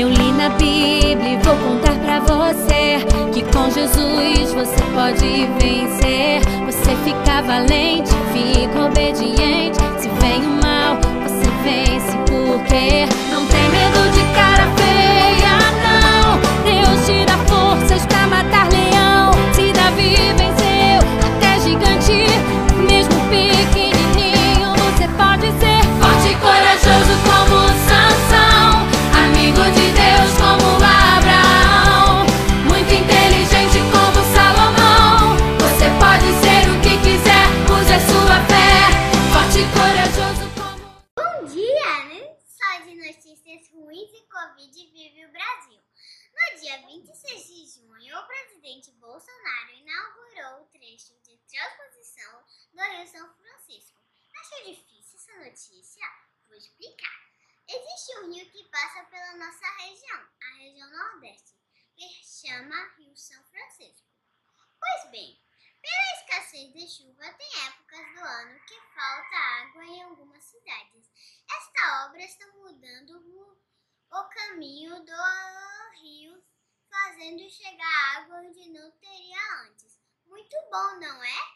li na Bíblia e vou contar pra você que com Jesus você pode vencer. Você fica valente, fica obediente. Se vem o mal, você vence porque dia 26 de junho, o presidente Bolsonaro inaugurou o trecho de transposição do Rio São Francisco. Achou difícil essa notícia? Vou explicar. Existe um rio que passa pela nossa região, a região Nordeste, que chama Rio São Francisco. Pois bem, pela escassez de chuva, tem épocas do ano que falta água em algumas cidades. Esta obra está mudando o, caminho do rio, fazendo chegar água onde não teria antes. Muito bom, não é?